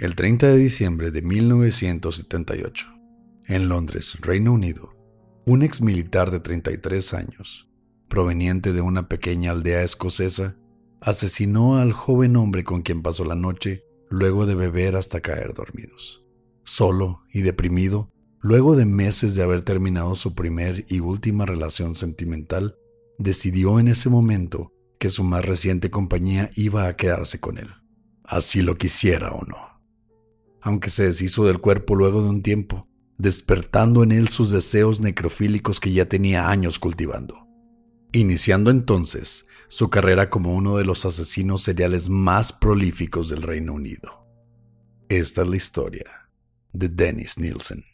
El 30 de diciembre de 1978, en Londres, Reino Unido, un ex militar de 33 años, proveniente de una pequeña aldea escocesa, asesinó al joven hombre con quien pasó la noche luego de beber hasta caer dormidos. Solo y deprimido, luego de meses de haber terminado su primer y última relación sentimental, decidió en ese momento que su más reciente compañía iba a quedarse con él, así lo quisiera o no aunque se deshizo del cuerpo luego de un tiempo, despertando en él sus deseos necrofílicos que ya tenía años cultivando. Iniciando entonces su carrera como uno de los asesinos seriales más prolíficos del Reino Unido. Esta es la historia de Dennis Nielsen.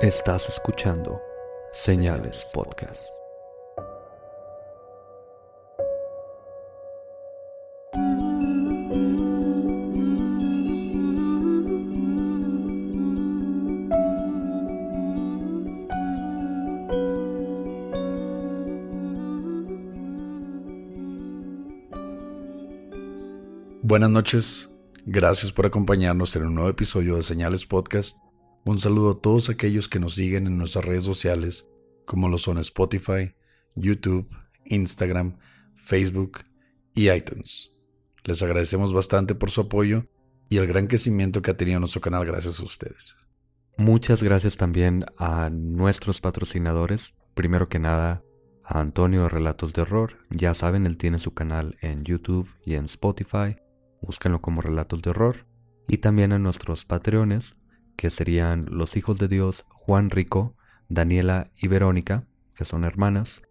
Estás escuchando Señales Podcast. Buenas noches, gracias por acompañarnos en un nuevo episodio de Señales Podcast. Un saludo a todos aquellos que nos siguen en nuestras redes sociales, como lo son Spotify, YouTube, Instagram, Facebook y iTunes. Les agradecemos bastante por su apoyo y el gran crecimiento que ha tenido nuestro canal gracias a ustedes. Muchas gracias también a nuestros patrocinadores. Primero que nada, a Antonio de Relatos de Horror. Ya saben, él tiene su canal en YouTube y en Spotify. Búsquenlo como Relatos de Horror. Y también a nuestros patreones, que serían los hijos de Dios Juan Rico, Daniela y Verónica, que son hermanas,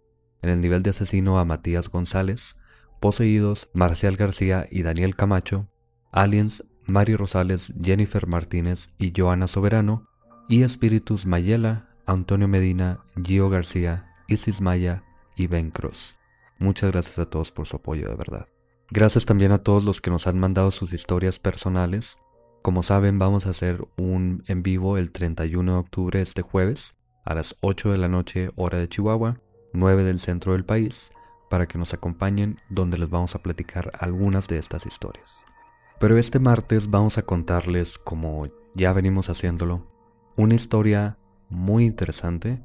en el nivel de asesino a Matías González, poseídos Marcial García y Daniel Camacho, aliens Mari Rosales, Jennifer Martínez y Joana Soberano, y espíritus Mayela, Antonio Medina, Gio García, Isis Maya y Ben Cruz. Muchas gracias a todos por su apoyo de verdad. Gracias también a todos los que nos han mandado sus historias personales como saben, vamos a hacer un en vivo el 31 de octubre este jueves a las 8 de la noche hora de Chihuahua, 9 del centro del país, para que nos acompañen donde les vamos a platicar algunas de estas historias. Pero este martes vamos a contarles, como ya venimos haciéndolo, una historia muy interesante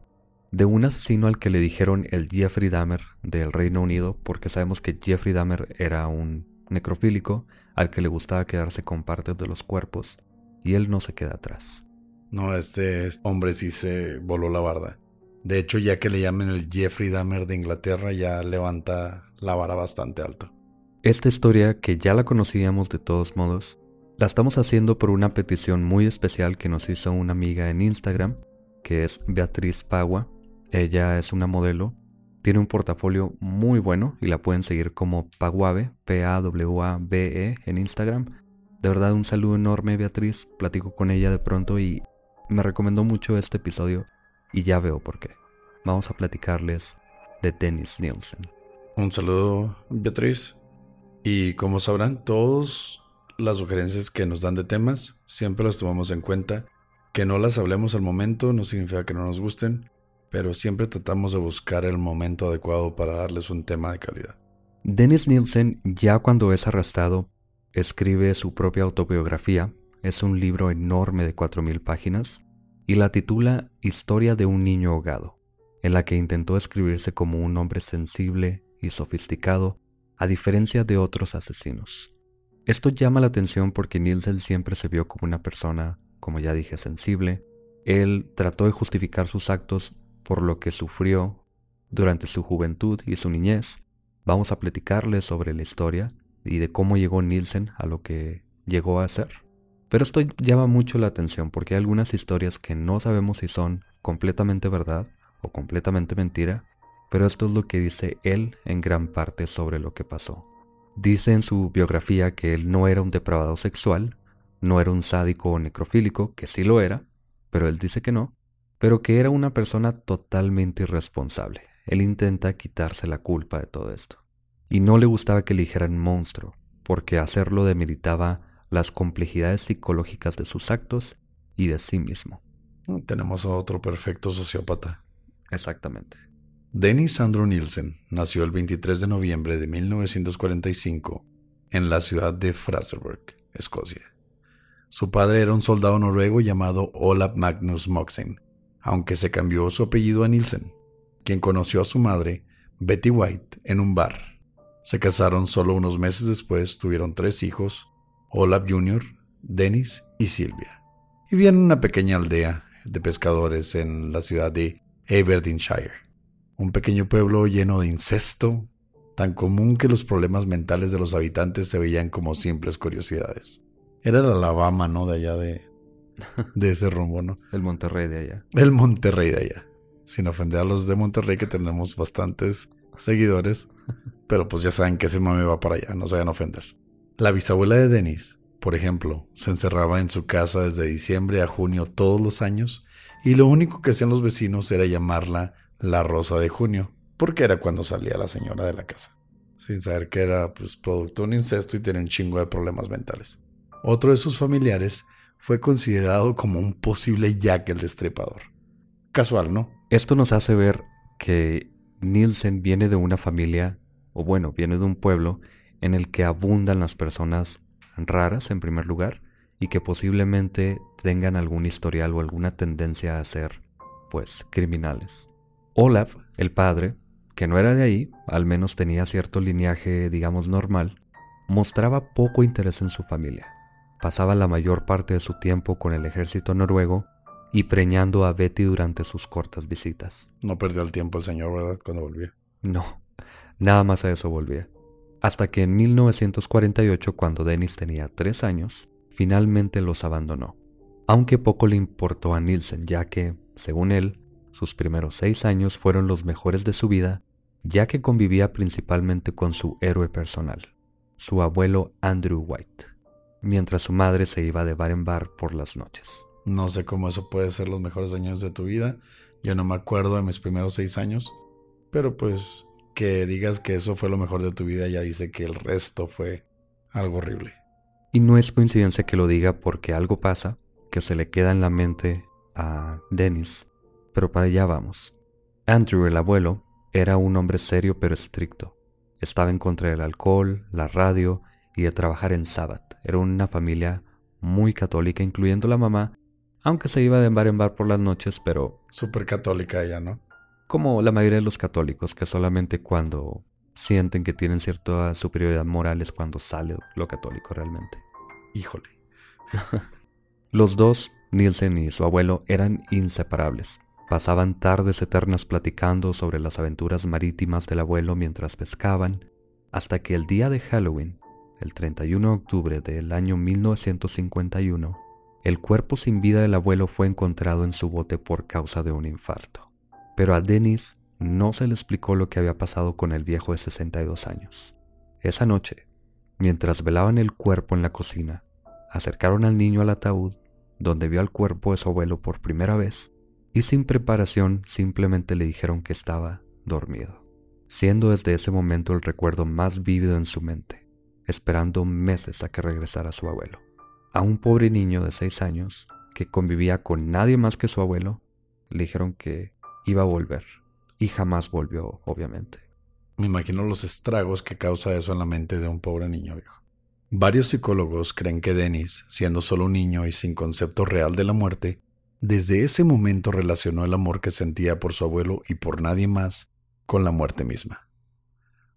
de un asesino al que le dijeron el Jeffrey Dahmer del Reino Unido, porque sabemos que Jeffrey Dahmer era un necrofílico al que le gustaba quedarse con partes de los cuerpos, y él no se queda atrás. No, este, hombre sí se voló la barda. De hecho, ya que le llamen el Jeffrey Dahmer de Inglaterra, ya levanta la vara bastante alto. Esta historia, que ya la conocíamos de todos modos, la estamos haciendo por una petición muy especial que nos hizo una amiga en Instagram, que es Beatriz Pagua. Ella es una modelo tiene un portafolio muy bueno y la pueden seguir como Paguave, P-A-W-A-B-E en Instagram. De verdad, un saludo enorme, Beatriz. Platico con ella de pronto y me recomendó mucho este episodio y ya veo por qué. Vamos a platicarles de Dennis Nielsen. Un saludo, Beatriz. Y como sabrán, todas las sugerencias que nos dan de temas siempre las tomamos en cuenta. Que no las hablemos al momento no significa que no nos gusten pero siempre tratamos de buscar el momento adecuado para darles un tema de calidad. Dennis Nielsen, ya cuando es arrestado, escribe su propia autobiografía. Es un libro enorme de 4.000 páginas y la titula Historia de un niño ahogado. en la que intentó escribirse como un hombre sensible y sofisticado, a diferencia de otros asesinos. Esto llama la atención porque Nielsen siempre se vio como una persona, como ya dije, sensible. Él trató de justificar sus actos por lo que sufrió durante su juventud y su niñez. Vamos a platicarles sobre la historia y de cómo llegó Nielsen a lo que llegó a ser. Pero esto llama mucho la atención porque hay algunas historias que no sabemos si son completamente verdad o completamente mentira, pero esto es lo que dice él en gran parte sobre lo que pasó. Dice en su biografía que él no era un depravado sexual, no era un sádico o necrofílico, que sí lo era, pero él dice que no, pero que era una persona totalmente irresponsable. Él intenta quitarse la culpa de todo esto. Y no le gustaba que le dijeran monstruo, porque hacerlo demeritaba las complejidades psicológicas de sus actos y de sí mismo. Tenemos a otro perfecto sociópata. Exactamente. Dennis Andrew Nielsen nació el 23 de noviembre de 1945 en la ciudad de Fraserburg, Escocia. Su padre era un soldado noruego llamado Olaf Magnus Moxen, aunque se cambió su apellido a Nielsen, quien conoció a su madre, Betty White, en un bar. Se casaron solo unos meses después, tuvieron tres hijos, Olaf Jr., Dennis y Silvia. Vivían en una pequeña aldea de pescadores en la ciudad de Aberdeenshire un pequeño pueblo lleno de incesto, tan común que los problemas mentales de los habitantes se veían como simples curiosidades. Era el Alabama, ¿no? De allá de, de ese rumbo, ¿no? El Monterrey de allá. El Monterrey de allá. Sin ofender a los de Monterrey, que tenemos bastantes seguidores, pero pues ya saben que ese mame va para allá, no se vayan a ofender. La bisabuela de Denis, por ejemplo, se encerraba en su casa desde diciembre a junio todos los años y lo único que hacían los vecinos era llamarla la Rosa de Junio, porque era cuando salía la señora de la casa, sin saber que era pues, producto de un incesto y tenía un chingo de problemas mentales. Otro de sus familiares fue considerado como un posible Jack el Destripador. Casual, ¿no? Esto nos hace ver que Nielsen viene de una familia, o bueno, viene de un pueblo en el que abundan las personas raras en primer lugar y que posiblemente tengan algún historial o alguna tendencia a ser, pues, criminales. Olaf, el padre, que no era de ahí, al menos tenía cierto lineaje, digamos, normal, mostraba poco interés en su familia. Pasaba la mayor parte de su tiempo con el ejército noruego y preñando a Betty durante sus cortas visitas. No perdió el tiempo el señor, ¿verdad? Cuando volvía. No, nada más a eso volvía. Hasta que en 1948, cuando Dennis tenía tres años, finalmente los abandonó. Aunque poco le importó a Nielsen, ya que, según él, sus primeros seis años fueron los mejores de su vida, ya que convivía principalmente con su héroe personal, su abuelo Andrew White, mientras su madre se iba de bar en bar por las noches. No sé cómo eso puede ser los mejores años de tu vida. Yo no me acuerdo de mis primeros seis años. Pero pues que digas que eso fue lo mejor de tu vida ya dice que el resto fue algo horrible. Y no es coincidencia que lo diga porque algo pasa que se le queda en la mente a Dennis pero para allá vamos. Andrew, el abuelo, era un hombre serio pero estricto. Estaba en contra del alcohol, la radio y de trabajar en Sabbath. Era una familia muy católica, incluyendo la mamá, aunque se iba de bar en bar por las noches, pero... Súper católica ella, ¿no? Como la mayoría de los católicos, que solamente cuando sienten que tienen cierta superioridad moral es cuando sale lo católico realmente. Híjole. los dos, Nielsen y su abuelo, eran inseparables. Pasaban tardes eternas platicando sobre las aventuras marítimas del abuelo mientras pescaban, hasta que el día de Halloween, el 31 de octubre del año 1951, el cuerpo sin vida del abuelo fue encontrado en su bote por causa de un infarto. Pero a Dennis no se le explicó lo que había pasado con el viejo de 62 años. Esa noche, mientras velaban el cuerpo en la cocina, acercaron al niño al ataúd, donde vio al cuerpo de su abuelo por primera vez, y sin preparación simplemente le dijeron que estaba dormido, siendo desde ese momento el recuerdo más vívido en su mente, esperando meses a que regresara su abuelo. A un pobre niño de seis años que convivía con nadie más que su abuelo, le dijeron que iba a volver, y jamás volvió, obviamente. Me imagino los estragos que causa eso en la mente de un pobre niño viejo. Varios psicólogos creen que Dennis, siendo solo un niño y sin concepto real de la muerte, Desde ese momento relacionó el amor que sentía por su abuelo y por nadie más con la muerte misma.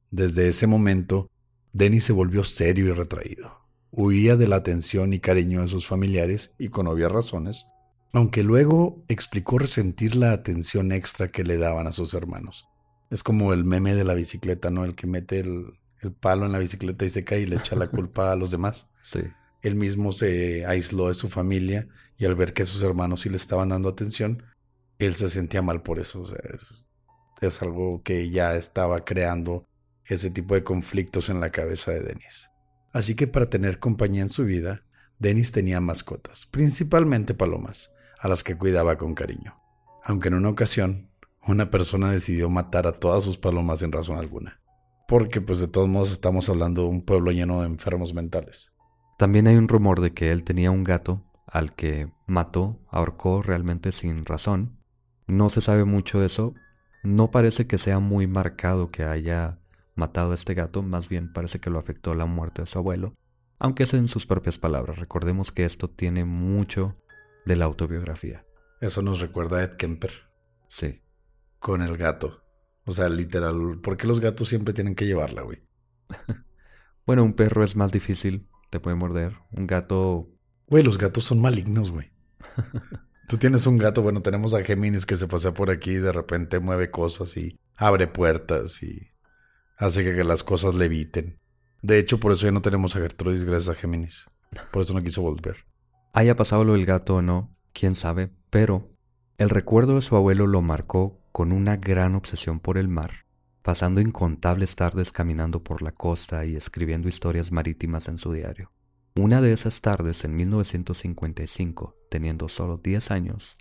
Desde ese momento, Dennis se volvió serio y retraído. Huía de la atención y cariño de sus familiares y con obvias razones, aunque luego explicó resentir la atención extra que le daban a sus hermanos. Es como el meme de la bicicleta, ¿no? El que mete el, el palo en la bicicleta y se cae y le echa la culpa a los demás. Sí. Él mismo se aisló de su familia y al ver que sus hermanos sí le estaban dando atención, él se sentía mal por eso. O sea, es, es algo que ya estaba creando ese tipo de conflictos en la cabeza de Denis. Así que para tener compañía en su vida, Denis tenía mascotas, principalmente palomas, a las que cuidaba con cariño. Aunque en una ocasión, una persona decidió matar a todas sus palomas sin razón alguna. Porque pues de todos modos estamos hablando de un pueblo lleno de enfermos mentales. También hay un rumor de que él tenía un gato al que mató, ahorcó realmente sin razón. No se sabe mucho de eso. No parece que sea muy marcado que haya matado a este gato, más bien parece que lo afectó la muerte de su abuelo, aunque es en sus propias palabras. Recordemos que esto tiene mucho de la autobiografía. Eso nos recuerda a Ed Kemper. Sí. Con el gato. O sea, literal, ¿por qué los gatos siempre tienen que llevarla, güey? bueno, un perro es más difícil, te puede morder. Un gato... Güey, los gatos son malignos, güey. Tú tienes un gato, bueno, tenemos a Géminis que se pasea por aquí y de repente mueve cosas y abre puertas y hace que las cosas leviten. De hecho, por eso ya no tenemos a Gertrudis gracias a Géminis. Por eso no quiso volver. Haya pasado lo del gato o no, quién sabe, pero el recuerdo de su abuelo lo marcó con una gran obsesión por el mar, pasando incontables tardes caminando por la costa y escribiendo historias marítimas en su diario. Una de esas tardes, en 1955, teniendo solo 10 años,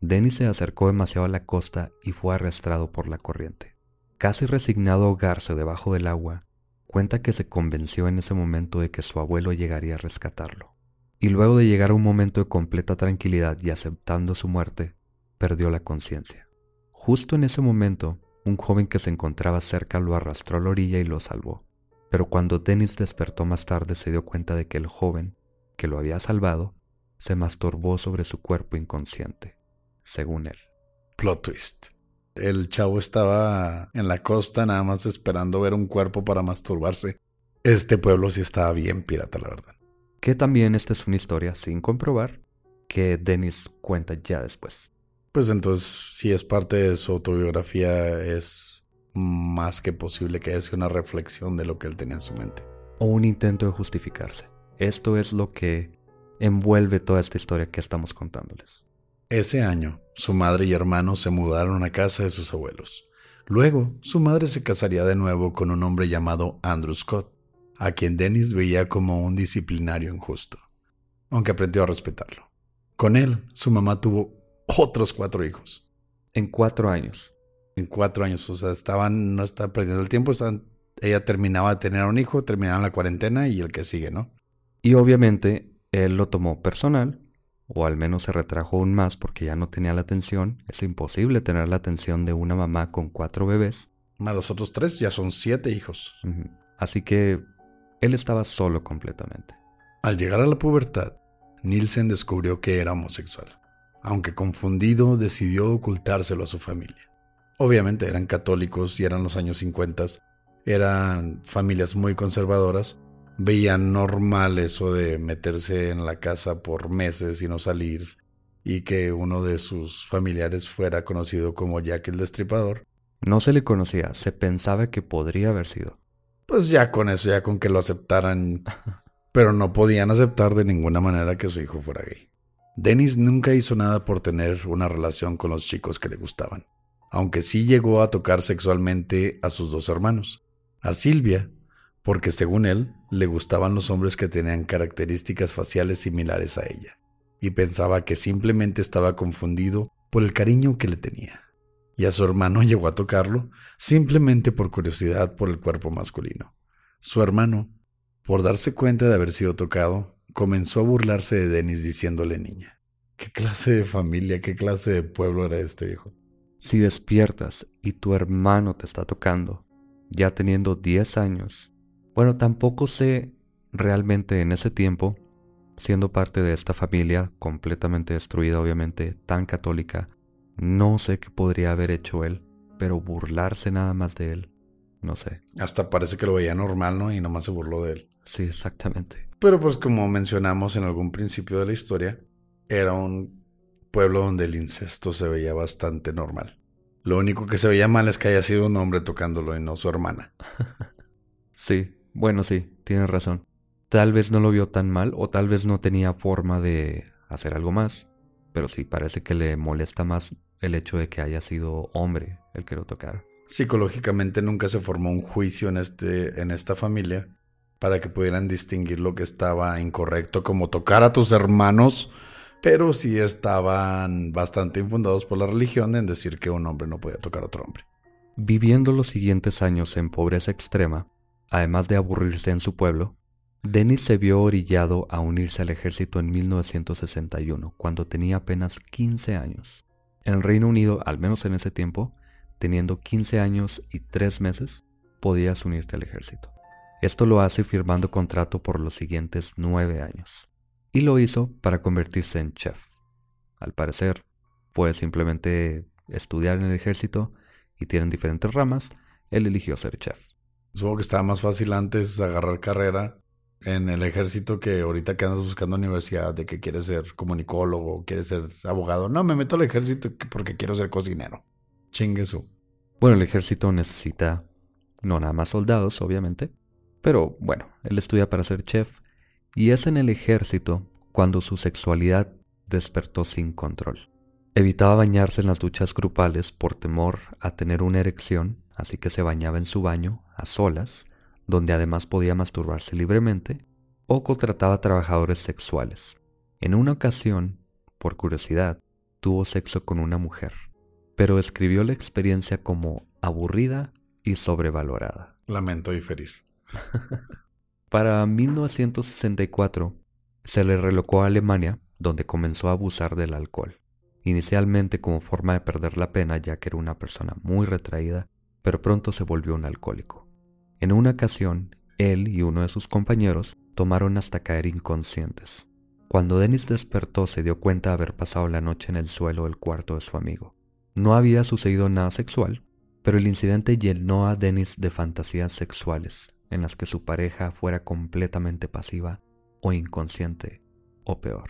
Dennis se acercó demasiado a la costa y fue arrastrado por la corriente. Casi resignado a ahogarse debajo del agua, cuenta que se convenció en ese momento de que su abuelo llegaría a rescatarlo. Y luego de llegar a un momento de completa tranquilidad y aceptando su muerte, perdió la conciencia. Justo en ese momento, un joven que se encontraba cerca lo arrastró a la orilla y lo salvó. Pero cuando Dennis despertó más tarde se dio cuenta de que el joven, que lo había salvado, se masturbó sobre su cuerpo inconsciente, según él. Plot twist. El chavo estaba en la costa nada más esperando ver un cuerpo para masturbarse. Este pueblo sí estaba bien pirata, la verdad. Que también esta es una historia sin comprobar que Dennis cuenta ya después. Pues entonces, si es parte de su autobiografía, es más que posible que sido una reflexión de lo que él tenía en su mente. O un intento de justificarse. Esto es lo que envuelve toda esta historia que estamos contándoles. Ese año, su madre y hermano se mudaron a casa de sus abuelos. Luego, su madre se casaría de nuevo con un hombre llamado Andrew Scott, a quien Dennis veía como un disciplinario injusto, aunque aprendió a respetarlo. Con él, su mamá tuvo otros cuatro hijos. En cuatro años. En cuatro años, o sea, estaban, no estaba perdiendo el tiempo, estaban, ella terminaba de tener un hijo, terminaba la cuarentena y el que sigue, ¿no? Y obviamente él lo tomó personal, o al menos se retrajo aún más porque ya no tenía la atención. Es imposible tener la atención de una mamá con cuatro bebés. Más los otros tres, ya son siete hijos. Así que él estaba solo completamente. Al llegar a la pubertad, Nielsen descubrió que era homosexual aunque confundido decidió ocultárselo a su familia. Obviamente eran católicos y eran los años 50, eran familias muy conservadoras, veían normal eso de meterse en la casa por meses y no salir y que uno de sus familiares fuera conocido como Jack el Destripador. No se le conocía, se pensaba que podría haber sido. Pues ya con eso, ya con que lo aceptaran, pero no podían aceptar de ninguna manera que su hijo fuera gay. Dennis nunca hizo nada por tener una relación con los chicos que le gustaban, aunque sí llegó a tocar sexualmente a sus dos hermanos, a Silvia, porque según él le gustaban los hombres que tenían características faciales similares a ella, y pensaba que simplemente estaba confundido por el cariño que le tenía. Y a su hermano llegó a tocarlo simplemente por curiosidad por el cuerpo masculino. Su hermano, por darse cuenta de haber sido tocado, comenzó a burlarse de Denis diciéndole niña. ¿Qué clase de familia, qué clase de pueblo era este hijo? Si despiertas y tu hermano te está tocando, ya teniendo 10 años, bueno, tampoco sé realmente en ese tiempo siendo parte de esta familia completamente destruida, obviamente, tan católica, no sé qué podría haber hecho él, pero burlarse nada más de él, no sé. Hasta parece que lo veía normal, ¿no? Y nomás se burló de él. Sí, exactamente. Pero pues como mencionamos en algún principio de la historia, era un pueblo donde el incesto se veía bastante normal. Lo único que se veía mal es que haya sido un hombre tocándolo y no su hermana. sí, bueno, sí, tienes razón. Tal vez no lo vio tan mal o tal vez no tenía forma de hacer algo más, pero sí parece que le molesta más el hecho de que haya sido hombre el que lo tocara. Psicológicamente nunca se formó un juicio en, este, en esta familia para que pudieran distinguir lo que estaba incorrecto, como tocar a tus hermanos, pero sí estaban bastante infundados por la religión en decir que un hombre no podía tocar a otro hombre. Viviendo los siguientes años en pobreza extrema, además de aburrirse en su pueblo, Dennis se vio orillado a unirse al ejército en 1961, cuando tenía apenas 15 años. En el Reino Unido, al menos en ese tiempo, teniendo 15 años y 3 meses, podías unirte al ejército. Esto lo hace firmando contrato por los siguientes 9 años. Y lo hizo para convertirse en chef. Al parecer, puede simplemente estudiar en el ejército y tienen diferentes ramas, él eligió ser chef. Supongo que estaba más fácil antes agarrar carrera en el ejército que ahorita que andas buscando universidad, de que quieres ser comunicólogo, quieres ser abogado. No, me meto al ejército porque quiero ser cocinero. Chingue su. Bueno, el ejército necesita no nada más soldados, obviamente, pero bueno, él estudia para ser chef y es en el ejército cuando su sexualidad despertó sin control. Evitaba bañarse en las duchas grupales por temor a tener una erección, así que se bañaba en su baño, a solas, donde además podía masturbarse libremente, o contrataba trabajadores sexuales. En una ocasión, por curiosidad, tuvo sexo con una mujer, pero escribió la experiencia como aburrida y sobrevalorada. Lamento diferir. Para 1964, se le relocó a Alemania, donde comenzó a abusar del alcohol, inicialmente como forma de perder la pena ya que era una persona muy retraída, pero pronto se volvió un alcohólico. En una ocasión, él y uno de sus compañeros tomaron hasta caer inconscientes. Cuando Dennis despertó se dio cuenta de haber pasado la noche en el suelo del cuarto de su amigo. No había sucedido nada sexual, pero el incidente llenó a Dennis de fantasías sexuales en las que su pareja fuera completamente pasiva o inconsciente o peor.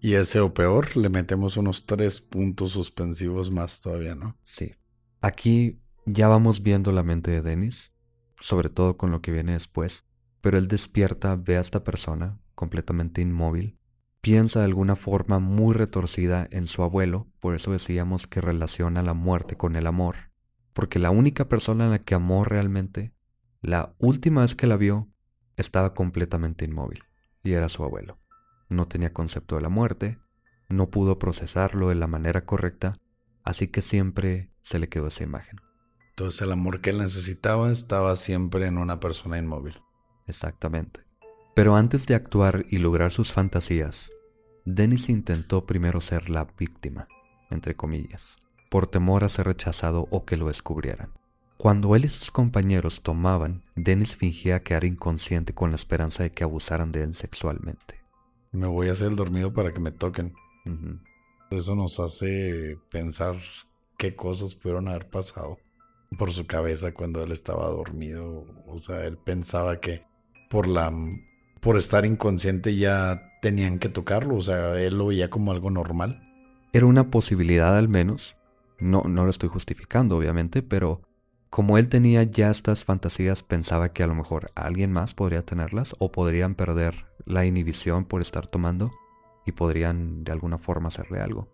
Y ese o peor le metemos unos tres puntos suspensivos más todavía, ¿no? Sí. Aquí ya vamos viendo la mente de Dennis sobre todo con lo que viene después, pero él despierta, ve a esta persona completamente inmóvil, piensa de alguna forma muy retorcida en su abuelo, por eso decíamos que relaciona la muerte con el amor, porque la única persona en la que amó realmente, la última vez que la vio, estaba completamente inmóvil, y era su abuelo. No tenía concepto de la muerte, no pudo procesarlo de la manera correcta, así que siempre se le quedó esa imagen. Entonces el amor que él necesitaba estaba siempre en una persona inmóvil. Exactamente. Pero antes de actuar y lograr sus fantasías, Dennis intentó primero ser la víctima, entre comillas, por temor a ser rechazado o que lo descubrieran. Cuando él y sus compañeros tomaban, Dennis fingía quedar inconsciente con la esperanza de que abusaran de él sexualmente. Me voy a hacer el dormido para que me toquen. Eso nos hace pensar qué cosas pudieron haber pasado por su cabeza cuando él estaba dormido. O sea, él pensaba que por la por estar inconsciente ya tenían que tocarlo, o sea, él lo veía como algo normal. Era una posibilidad al menos. No, no lo estoy justificando, obviamente, pero como él tenía ya estas fantasías, pensaba que a lo mejor alguien más podría tenerlas o podrían perder la inhibición por estar tomando y podrían de alguna forma hacerle algo.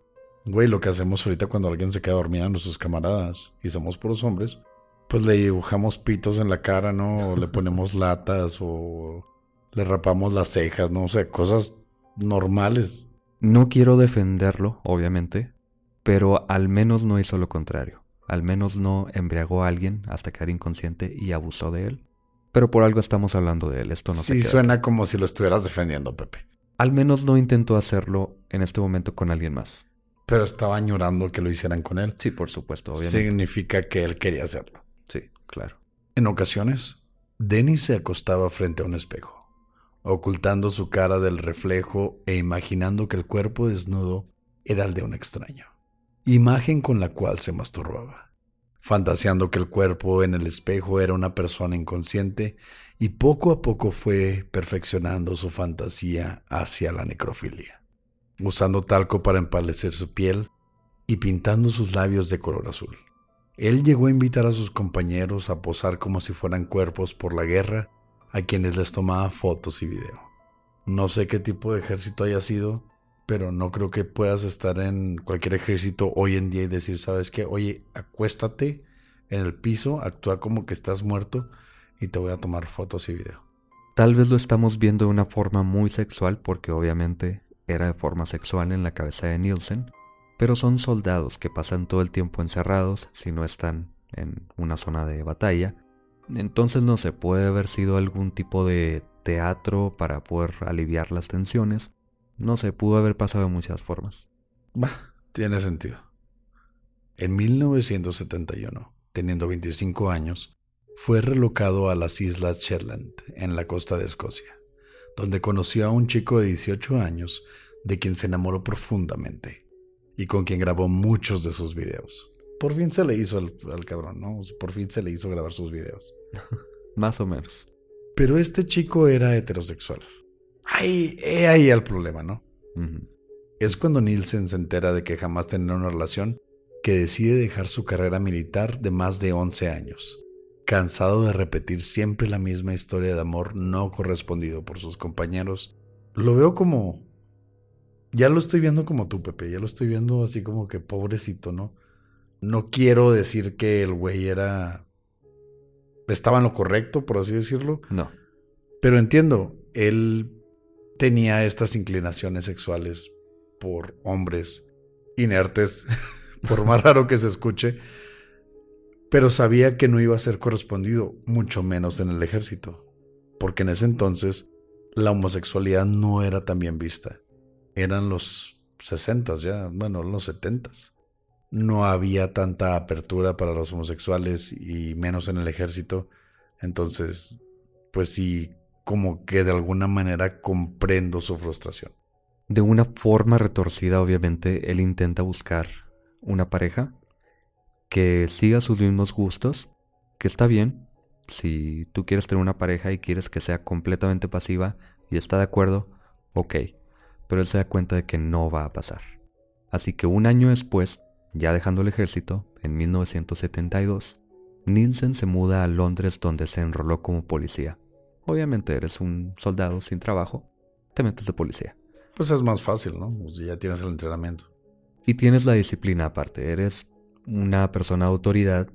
Güey, lo que hacemos ahorita cuando alguien se queda dormida a nuestros camaradas y somos puros hombres, pues le dibujamos pitos en la cara, ¿no? O le ponemos latas o le rapamos las cejas, ¿no? O sea, cosas normales. No quiero defenderlo, obviamente, pero al menos no hizo lo contrario. Al menos no embriagó a alguien hasta quedar inconsciente y abusó de él. Pero por algo estamos hablando de él, esto no sí, suena como si lo estuvieras defendiendo, Pepe. Al menos no intentó hacerlo en este momento con alguien más. Pero estaba añorando que lo hicieran con él. Sí, por supuesto, obviamente. Significa que él quería hacerlo. Sí, claro. En ocasiones, Dennis se acostaba frente a un espejo, ocultando su cara del reflejo e imaginando que el cuerpo desnudo era el de un extraño, imagen con la cual se masturbaba, fantaseando que el cuerpo en el espejo era una persona inconsciente y poco a poco fue perfeccionando su fantasía hacia la necrofilia, usando talco para empalecer su piel y pintando sus labios de color azul. Él llegó a invitar a sus compañeros a posar como si fueran cuerpos por la guerra, a quienes les tomaba fotos y video. No sé qué tipo de ejército haya sido, pero no creo que puedas estar en cualquier ejército hoy en día y decir, ¿sabes qué? Oye, acuéstate en el piso, actúa como que estás muerto y te voy a tomar fotos y video. Tal vez lo estamos viendo de una forma muy sexual porque obviamente era de forma sexual en la cabeza de Nielsen, pero son soldados que pasan todo el tiempo encerrados si no están en una zona de batalla. Entonces no se puede haber sido algún tipo de teatro para poder aliviar las tensiones. No se pudo haber pasado de muchas formas. Bah, tiene sentido. En 1971, teniendo 25 años, fue relocado a las Islas Shetland, en la costa de Escocia, donde conoció a un chico de 18 años de quien se enamoró profundamente y con quien grabó muchos de sus videos. Por fin se le hizo al, cabrón, ¿no? Por fin se le hizo grabar sus videos. Más o menos. Pero este chico era heterosexual. Ahí, ahí el problema, ¿no? Es cuando Nielsen se entera de que jamás tendrá una relación que decide dejar su carrera militar de más de 11 años, cansado de repetir siempre la misma historia de amor no correspondido por sus compañeros. Lo veo como ya lo estoy viendo como tú, Pepe. Ya lo estoy viendo así como que pobrecito, ¿no? No quiero decir que el güey era. Estaba en lo correcto, por así decirlo. No. Pero entiendo, él tenía estas inclinaciones sexuales por hombres inertes, por más raro que se escuche, pero sabía que no iba a ser correspondido, mucho menos en el ejército, porque en ese entonces la homosexualidad no era tan bien vista eran los 60 ya, bueno, los 70 No había tanta apertura para los homosexuales y menos en el ejército. Entonces, pues sí, como que de alguna manera comprendo su frustración. De una forma retorcida, obviamente, él intenta buscar una pareja que siga sus mismos gustos, que está bien. Si tú quieres tener una pareja y quieres que sea completamente pasiva y está de acuerdo, ok pero él se da cuenta de que no va a pasar. Así que un año después, ya dejando el ejército, en 1972, Nielsen se muda a Londres donde se enroló como policía. Obviamente eres un soldado sin trabajo, te metes de policía. Pues es más fácil, ¿no? Pues ya tienes el entrenamiento. Y tienes la disciplina aparte, eres una persona de autoridad,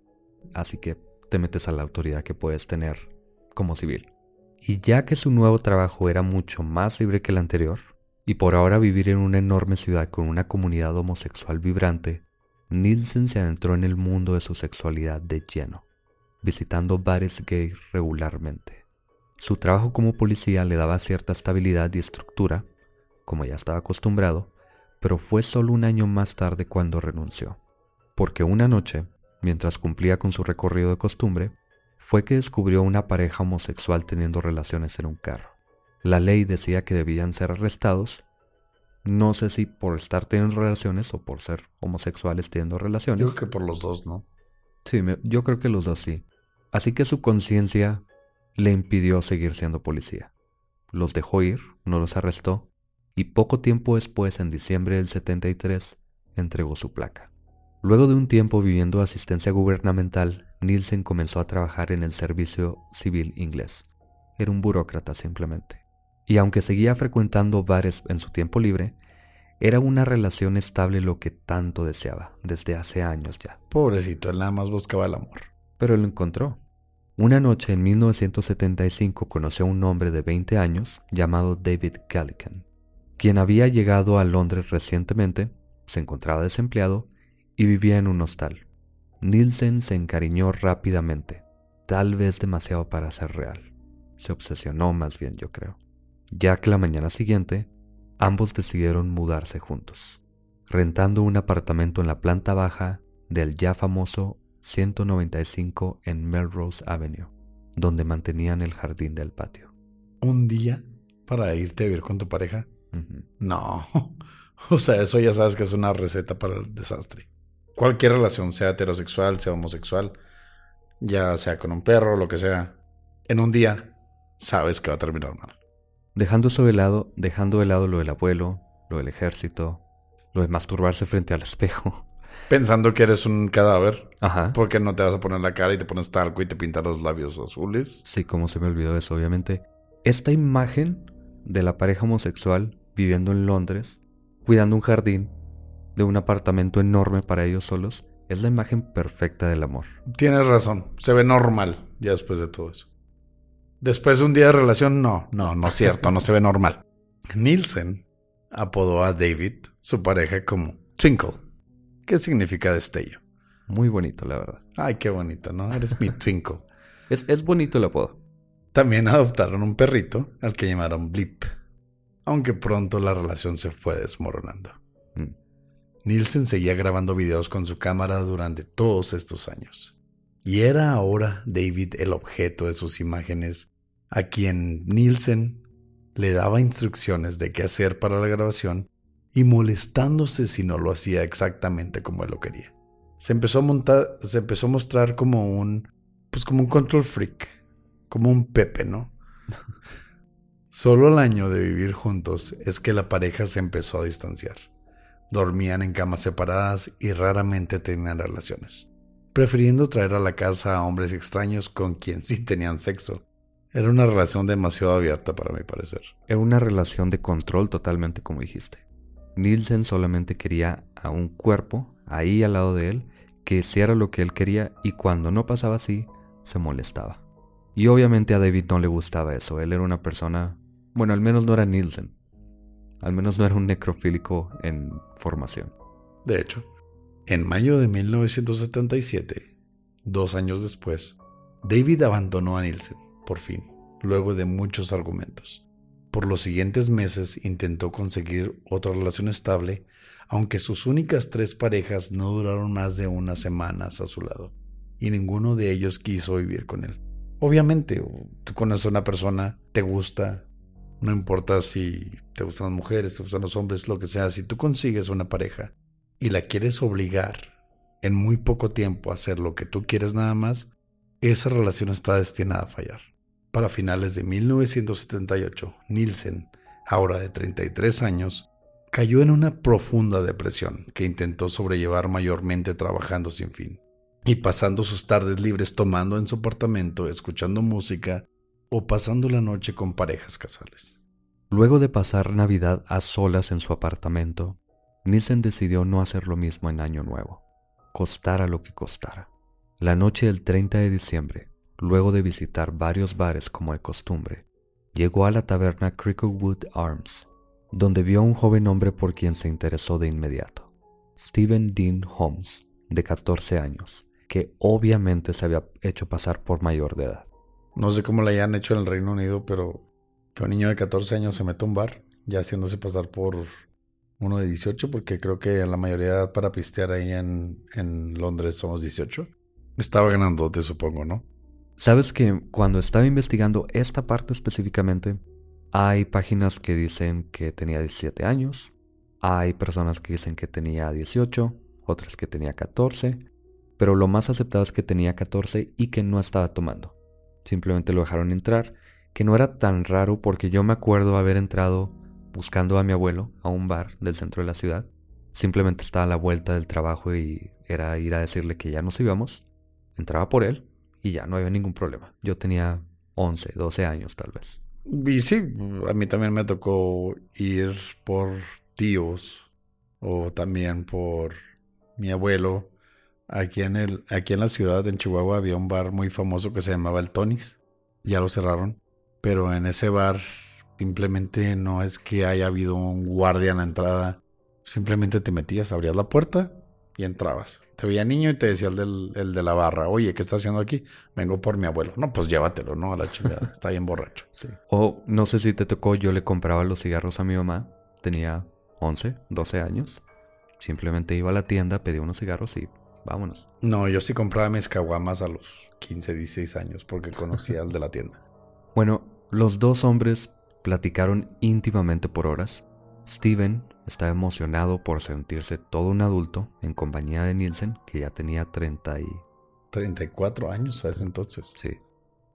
así que te metes a la autoridad que puedes tener como civil. Y ya que su nuevo trabajo era mucho más libre que el anterior, y por ahora vivir en una enorme ciudad con una comunidad homosexual vibrante, Nielsen se adentró en el mundo de su sexualidad de lleno, visitando bares gay regularmente. Su trabajo como policía le daba cierta estabilidad y estructura, como ya estaba acostumbrado, pero fue solo un año más tarde cuando renunció, porque una noche, mientras cumplía con su recorrido de costumbre, fue que descubrió una pareja homosexual teniendo relaciones en un carro. La ley decía que debían ser arrestados. No sé si por estar teniendo relaciones o por ser homosexuales teniendo relaciones. Yo creo que por los dos, ¿no? Sí, yo creo que los dos sí. Así que su conciencia le impidió seguir siendo policía. Los dejó ir, no los arrestó, y poco tiempo después, en diciembre del 73, entregó su placa. Luego de un tiempo viviendo asistencia gubernamental, Nielsen comenzó a trabajar en el servicio civil inglés. Era un burócrata simplemente y aunque seguía frecuentando bares en su tiempo libre, era una relación estable lo que tanto deseaba desde hace años ya. Pobrecito, él nada más buscaba el amor. Pero lo encontró. Una noche en 1975 conoció a un hombre de 20 años llamado David Gallican, quien había llegado a Londres recientemente, se encontraba desempleado y vivía en un hostal. Nielsen se encariñó rápidamente, tal vez demasiado para ser real. Se obsesionó más bien, yo creo ya que la mañana siguiente ambos decidieron mudarse juntos, rentando un apartamento en la planta baja del ya famoso 195 en Melrose Avenue, donde mantenían el jardín del patio. Un día para irte a vivir con tu pareja. No. O sea, eso ya sabes que es una receta para el desastre. Cualquier relación, sea heterosexual, sea homosexual, ya sea con un perro, lo que sea, en un día sabes que va a terminar mal. Dejando eso de lado, dejando de lado lo del abuelo, lo del ejército, lo de masturbarse frente al espejo. Pensando que eres un cadáver, Ajá. porque no te vas a poner la cara y te pones talco y te pintas los labios azules. Sí, como se me olvidó eso, obviamente. Esta imagen de la pareja homosexual viviendo en Londres, cuidando un jardín de un apartamento enorme para ellos solos, es la imagen perfecta del amor. Tienes razón, se ve normal ya después de todo eso. Después de un día de relación, no, no, no es cierto, no se ve normal. Nielsen apodó a David, su pareja, como Twinkle, que significa destello. Muy bonito, la verdad. Ay, qué bonito, ¿no? Eres mi Twinkle. Es, es bonito el apodo. También adoptaron un perrito al que llamaron Blip, aunque pronto la relación se fue desmoronando. Nielsen seguía grabando videos con su cámara durante todos estos años. Y era ahora David el objeto de sus imágenes, a quien Nielsen le daba instrucciones de qué hacer para la grabación y molestándose si no lo hacía exactamente como él lo quería. Se empezó a montar, se empezó a mostrar como un, pues como un control freak, como un Pepe, ¿no? Solo al año de vivir juntos es que la pareja se empezó a distanciar. Dormían en camas separadas y raramente tenían relaciones, prefiriendo traer a la casa a hombres extraños con quien sí tenían sexo. Era una relación demasiado abierta para mi parecer. Era una relación de control totalmente como dijiste. Nielsen solamente quería a un cuerpo ahí al lado de él que hiciera lo que él quería y cuando no pasaba así, se molestaba. Y obviamente a David no le gustaba eso, él era una persona, bueno, al menos no era Nielsen, al menos no era un necrofílico en formación. De hecho, en mayo de 1977, dos años después, David abandonó a Nielsen, por fin, luego de muchos argumentos. Por los siguientes meses intentó conseguir otra relación estable, aunque sus únicas tres parejas no duraron más de unas semanas a su lado, y ninguno de ellos quiso vivir con él. Obviamente, tú conoces a una persona, te gusta, no importa si te gustan las mujeres, te gustan los hombres, lo que sea, si tú consigues una pareja y la quieres obligar en muy poco tiempo a hacer lo que tú quieres nada más, esa relación está destinada a fallar. Para finales de 1978, Nielsen, ahora de 33 años, cayó en una profunda depresión que intentó sobrellevar mayormente trabajando sin fin y pasando sus tardes libres tomando en su apartamento, escuchando música o pasando la noche con parejas casuales. Luego de pasar Navidad a solas en su apartamento, Nielsen decidió no hacer lo mismo en Año Nuevo, costara lo que costara. La noche del 30 de diciembre, luego de visitar varios bares como de costumbre, llegó a la taberna Cricklewood Arms, donde vio a un joven hombre por quien se interesó de inmediato, Stephen Dean Holmes, de 14 años, que obviamente se había hecho pasar por mayor de edad. No sé cómo le hayan hecho en el Reino Unido, pero que un niño de 14 años se meta a un bar, ya haciéndose pasar por uno de 18, porque creo que la mayoría de edad para pistear ahí en, Londres somos 18. Estaba ganando, te supongo, ¿no? Sabes que cuando estaba investigando esta parte específicamente, hay páginas que dicen que tenía 17 años, hay personas que dicen que tenía 18, otras que tenía 14, pero lo más aceptado es que tenía 14 y que no estaba tomando. Simplemente lo dejaron entrar, que no era tan raro porque yo me acuerdo haber entrado buscando a mi abuelo a un bar del centro de la ciudad. Simplemente estaba a la vuelta del trabajo y era ir a decirle que ya nos íbamos. Entraba por él y ya no había ningún problema. Yo tenía 11, 12 años tal vez. Y sí, a mí también me tocó ir por tíos o también por mi abuelo. Aquí en, el, aquí en la ciudad, en Chihuahua, había un bar muy famoso que se llamaba el Tonis. Ya lo cerraron. Pero en ese bar simplemente no es que haya habido un guardia en la entrada. Simplemente te metías, abrías la puerta y entrabas. Te veía niño y te decía el, del, el de la barra, oye, ¿qué estás haciendo aquí? Vengo por mi abuelo. No, pues llévatelo, ¿no? A la chingada. Está bien borracho. Sí. O no sé si te tocó, yo le compraba los cigarros a mi mamá. Tenía 11, 12 años. Simplemente iba a la tienda, pedía unos cigarros y vámonos. No, yo sí compraba mis caguamas a los 15, 16 años porque conocía al de la tienda. Bueno, los dos hombres Platicaron íntimamente por horas. Steven estaba emocionado por sentirse todo un adulto en compañía de Nielsen, que ya tenía 30 y... 34 años a ese entonces. Sí.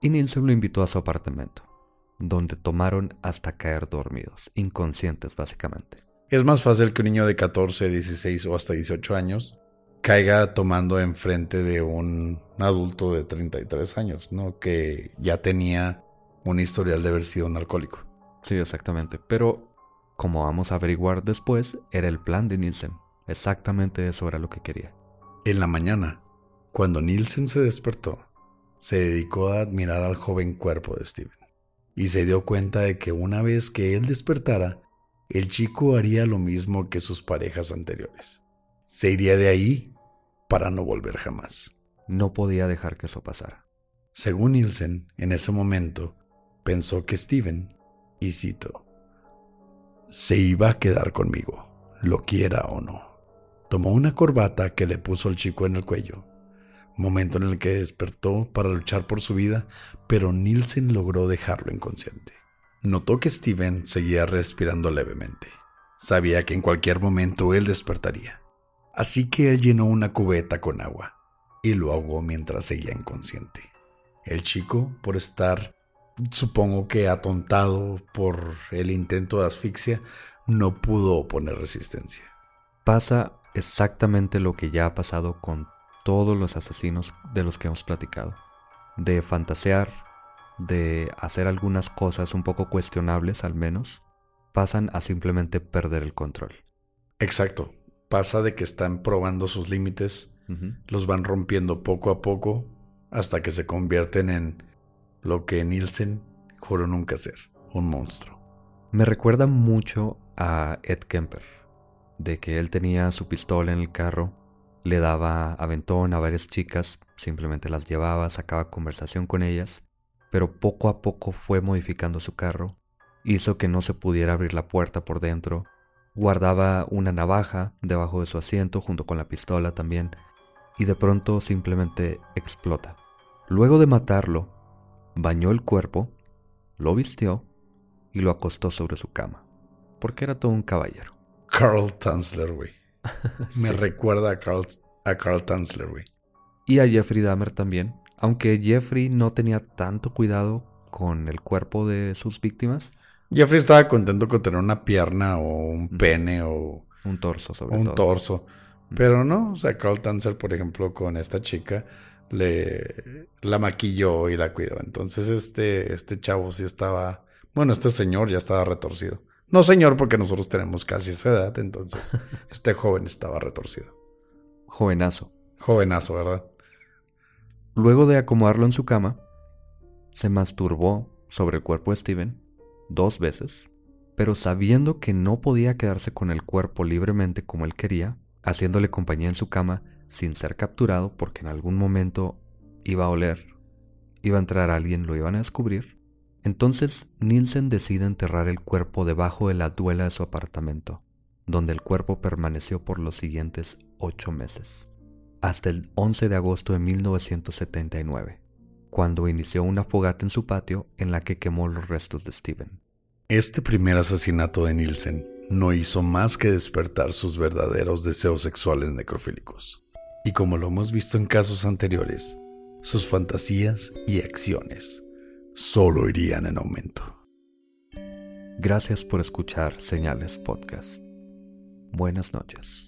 Y Nielsen lo invitó a su apartamento, donde tomaron hasta caer dormidos, inconscientes básicamente. Es más fácil que un niño de 14, 16 o hasta 18 años caiga tomando enfrente de un adulto de 33 años, ¿no? Que ya tenía un historial de haber sido un alcohólico. Sí, exactamente. Pero, como vamos a averiguar después, era el plan de Nielsen. Exactamente eso era lo que quería. En la mañana, cuando Nielsen se despertó, se dedicó a admirar al joven cuerpo de Steven y se dio cuenta de que una vez que él despertara, el chico haría lo mismo que sus parejas anteriores. Se iría de ahí para no volver jamás. No podía dejar que eso pasara. Según Nielsen, en ese momento, pensó que Steven, y cito, se iba a quedar conmigo, lo quiera o no. Tomó una corbata que le puso el chico en el cuello, momento en el que despertó para luchar por su vida, pero Nielsen logró dejarlo inconsciente. Notó que Steven seguía respirando levemente. Sabía que en cualquier momento él despertaría. Así que él llenó una cubeta con agua y lo ahogó mientras seguía inconsciente. El chico, por estar, supongo que atontado por el intento de asfixia, no pudo oponer resistencia. Pasa exactamente lo que ya ha pasado con todos los asesinos de los que hemos platicado. De fantasear, de hacer algunas cosas un poco cuestionables al menos, pasan a simplemente perder el control. Exacto. Pasa de que están probando sus límites, los van rompiendo poco a poco hasta que se convierten en lo que Nielsen juró nunca ser, un monstruo. Me recuerda mucho a Ed Kemper, de que él tenía su pistola en el carro, le daba aventón a varias chicas, simplemente las llevaba, sacaba conversación con ellas pero poco a poco fue modificando su carro, hizo que no se pudiera abrir la puerta por dentro, guardaba una navaja debajo de su asiento junto con la pistola también, y de pronto simplemente explota. Luego de matarlo, bañó el cuerpo, lo vistió y lo acostó sobre su cama, porque era todo un caballero. Carl Tanzler, güey. Me recuerda a Carl, a Carl Tanzler, güey. Y a Jeffrey Dahmer también, aunque Jeffrey no tenía tanto cuidado con el cuerpo de sus víctimas. Jeffrey estaba contento con tener una pierna o un pene o... Un torso, sobre un torso. Pero no, o sea, Carl Tanzer, por ejemplo, con esta chica, le la maquilló y la cuidó. Entonces, este, este chavo sí estaba. Bueno, este señor ya estaba retorcido. No, señor, porque nosotros tenemos casi esa edad, entonces este joven estaba retorcido. Jovenazo. Jovenazo, ¿verdad? Luego de acomodarlo en su cama, se masturbó sobre el cuerpo de Steven dos veces, pero sabiendo que no podía quedarse con el cuerpo libremente como él quería, haciéndole compañía en su cama sin ser capturado porque en algún momento iba a oler, iba a entrar alguien, lo iban a descubrir, entonces Nielsen decide enterrar el cuerpo debajo de la duela de su apartamento, donde el cuerpo permaneció por los siguientes ocho meses hasta el 11 de agosto de 1979, cuando inició una fogata en su patio en la que quemó los restos de Steven. Este primer asesinato de Nielsen no hizo más que despertar sus verdaderos deseos sexuales necrofílicos. Y como lo hemos visto en casos anteriores, sus fantasías y acciones solo irían en aumento. Gracias por escuchar Señales Podcast. Buenas noches.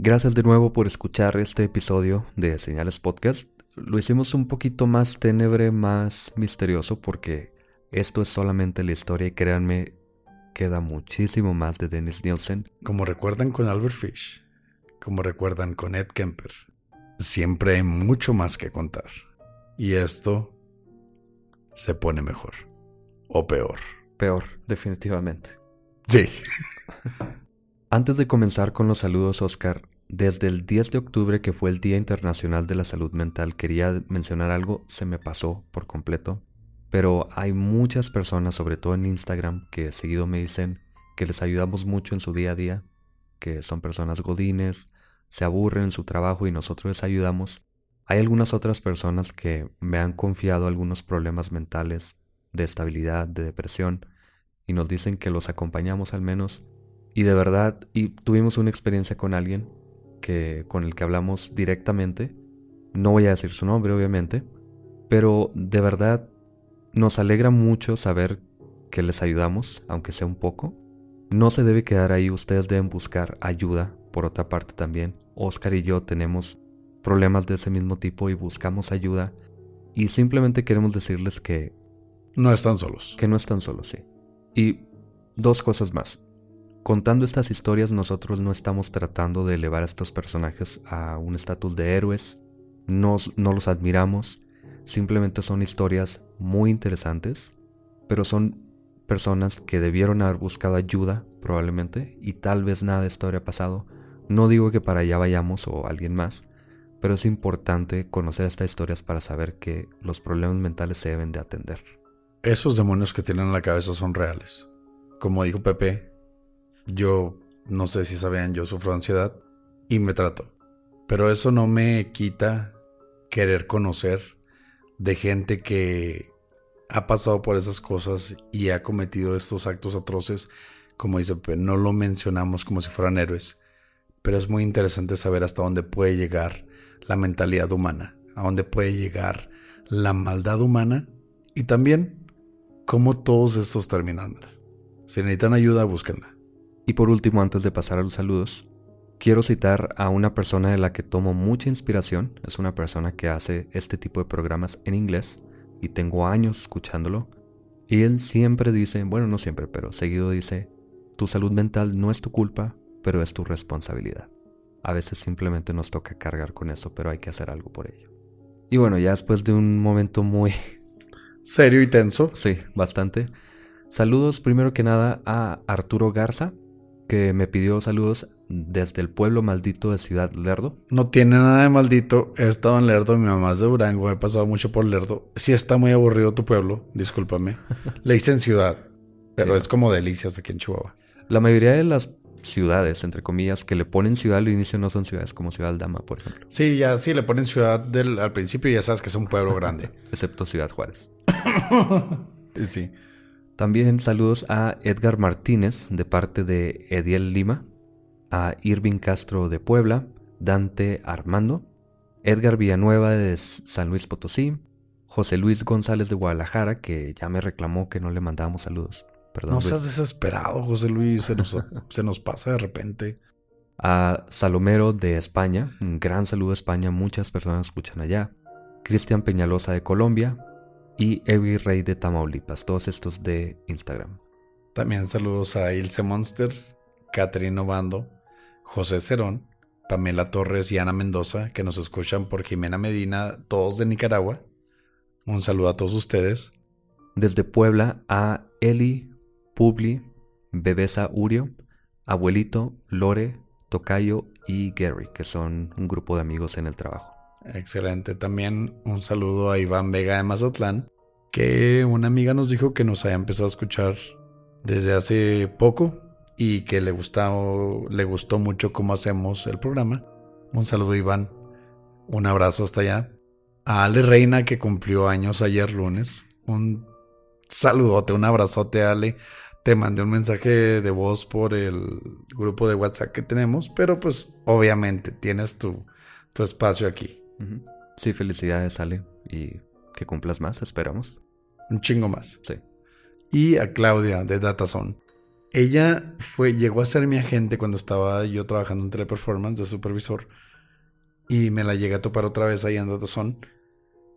Gracias de nuevo por escuchar este episodio de Señales Podcast. Lo hicimos un poquito más tenebre, más misterioso, porque esto es solamente la historia y créanme queda muchísimo más de Dennis Nielsen. Como recuerdan con Albert Fish, como recuerdan con Ed Kemper, siempre hay mucho más que contar. Y esto se pone mejor. O peor. Peor, definitivamente. Sí. Antes de comenzar con los saludos, Oscar, desde el 10 de octubre, que fue el Día Internacional de la Salud Mental, quería mencionar algo, se me pasó por completo. Pero hay muchas personas, sobre todo en Instagram, que seguido me dicen que les ayudamos mucho en su día a día, que son personas godines, se aburren en su trabajo y nosotros les ayudamos. Hay algunas otras personas que me han confiado algunos problemas mentales, de estabilidad, de depresión, y nos dicen que los acompañamos al menos. Y de verdad, y tuvimos una experiencia con alguien que con el que hablamos directamente. No voy a decir su nombre, obviamente, pero de verdad nos alegra mucho saber que les ayudamos, aunque sea un poco. No se debe quedar ahí, ustedes deben buscar ayuda. Por otra parte también, Oscar y yo tenemos problemas de ese mismo tipo y buscamos ayuda. Y simplemente queremos decirles que... No están solos. Que no están solos, sí. Y dos cosas más. Contando estas historias nosotros no estamos tratando de elevar a estos personajes a un estatus de héroes. no los admiramos. Simplemente son historias muy interesantes, pero son personas que debieron haber buscado ayuda probablemente y tal vez nada de esto habría pasado. No digo que para allá vayamos o alguien más, pero es importante conocer estas historias para saber que los problemas mentales se deben de atender. Esos demonios que tienen en la cabeza son reales. Como dijo Pepe, yo no sé si sabían, yo sufro ansiedad y me trato. Pero eso no me quita querer conocer de gente que ha pasado por esas cosas y ha cometido estos actos atroces, como dice, no lo mencionamos como si fueran héroes, pero es muy interesante saber hasta dónde puede llegar la mentalidad humana, a dónde puede llegar la maldad humana y también cómo todos estos terminan Si necesitan ayuda, búsquenla. Y por último, antes de pasar a los saludos, quiero citar a una persona de la que tomo mucha inspiración. Es una persona que hace este tipo de programas en inglés y tengo años escuchándolo. Y él siempre dice, bueno, no siempre, pero seguido dice, tu salud mental no es tu culpa, pero es tu responsabilidad. A veces simplemente nos toca cargar con eso, pero hay que hacer algo por ello. Y bueno, ya después de un momento muy... Serio y tenso. Sí, bastante. Saludos primero que nada a Arturo Garza, que me pidió saludos desde el pueblo maldito de Ciudad Lerdo. No tiene nada de maldito. He estado en Lerdo, mi mamá es de Durango, he pasado mucho por Lerdo. Sí está muy aburrido tu pueblo, discúlpame. Le dicen ciudad, pero es como delicias aquí en Chihuahua. La mayoría de las ciudades, entre comillas, que le ponen ciudad al inicio no son ciudades, como Ciudad Aldama, por ejemplo. Sí, ya sí le ponen ciudad del, al principio y ya sabes que es un pueblo grande. Excepto Ciudad Juárez. sí. También saludos a Edgar Martínez de parte de Ediel Lima, a Irving Castro de Puebla, Dante Armando, Edgar Villanueva de San Luis Potosí, José Luis González de Guadalajara, que ya me reclamó que no le mandábamos saludos. Perdón, no seas desesperado, José Luis, se nos, se nos pasa de repente. A Salomero de España, un gran saludo a España, muchas personas escuchan allá. Cristian Peñalosa de Colombia, y Evi Rey de Tamaulipas, todos estos de Instagram. También saludos a Ilse Monster, Catherine Obando, José Cerón, Pamela Torres y Ana Mendoza, que nos escuchan por Jimena Medina, todos de Nicaragua. Un saludo a todos ustedes. Desde Puebla a Eli, Publi, Bebesa Urio, Abuelito, Lore, Tocayo y Gary, que son un grupo de amigos en el trabajo. Excelente. También un saludo a Iván Vega de Mazatlán, que una amiga nos dijo que nos haya empezado a escuchar desde hace poco y que le gustó, le gustó mucho cómo hacemos el programa. Un saludo Iván. Un abrazo hasta allá. A Ale Reina que cumplió años ayer lunes. Un saludote, un abrazote Ale. Te mandé un mensaje de voz por el grupo de WhatsApp que tenemos, pero pues obviamente tienes tu, tu espacio aquí. Sí, felicidades, Ale. Y que cumplas más, esperamos. Un chingo más. Sí. Y a Claudia de Datazone. Ella fue, llegó a ser mi agente cuando estaba yo trabajando en Teleperformance de supervisor. Y me la llegué a topar otra vez ahí en Datazone.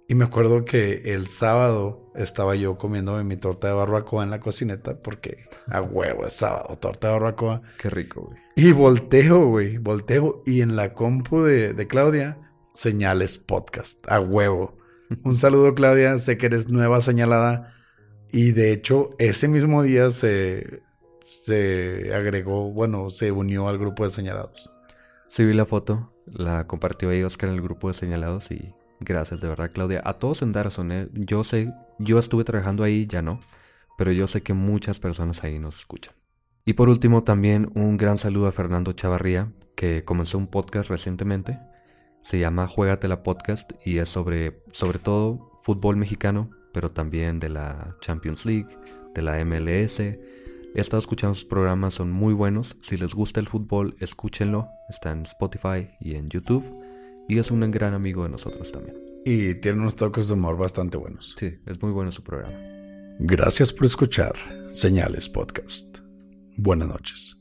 Y me acuerdo que el sábado estaba yo comiendo mi torta de barbacoa en la cocineta porque a huevo es sábado, torta de barbacoa. Qué rico, güey. Y volteo, güey, volteo y en la compu de, de Claudia, señales podcast, a huevo. Un saludo, Claudia, sé que eres nueva señalada y de hecho ese mismo día se, se agregó, bueno, se unió al grupo de señalados. Sí vi la foto, la compartió ahí Oscar en el grupo de señalados y Gracias, de verdad, Claudia. A todos en Darason, ¿eh? yo sé, yo estuve trabajando ahí, ya no, pero yo sé que muchas personas ahí nos escuchan. Y por último, también un gran saludo a Fernando Chavarría, que comenzó un podcast recientemente. Se llama la Podcast y es sobre, sobre todo, fútbol mexicano, pero también de la Champions League, de la MLS. He estado escuchando sus programas, son muy buenos. Si les gusta el fútbol, escúchenlo. Está en Spotify y en YouTube. Y es un gran amigo de nosotros también. Y tiene unos toques de humor bastante buenos. Sí, es muy bueno su programa. Gracias por escuchar Señales Podcast. Buenas noches.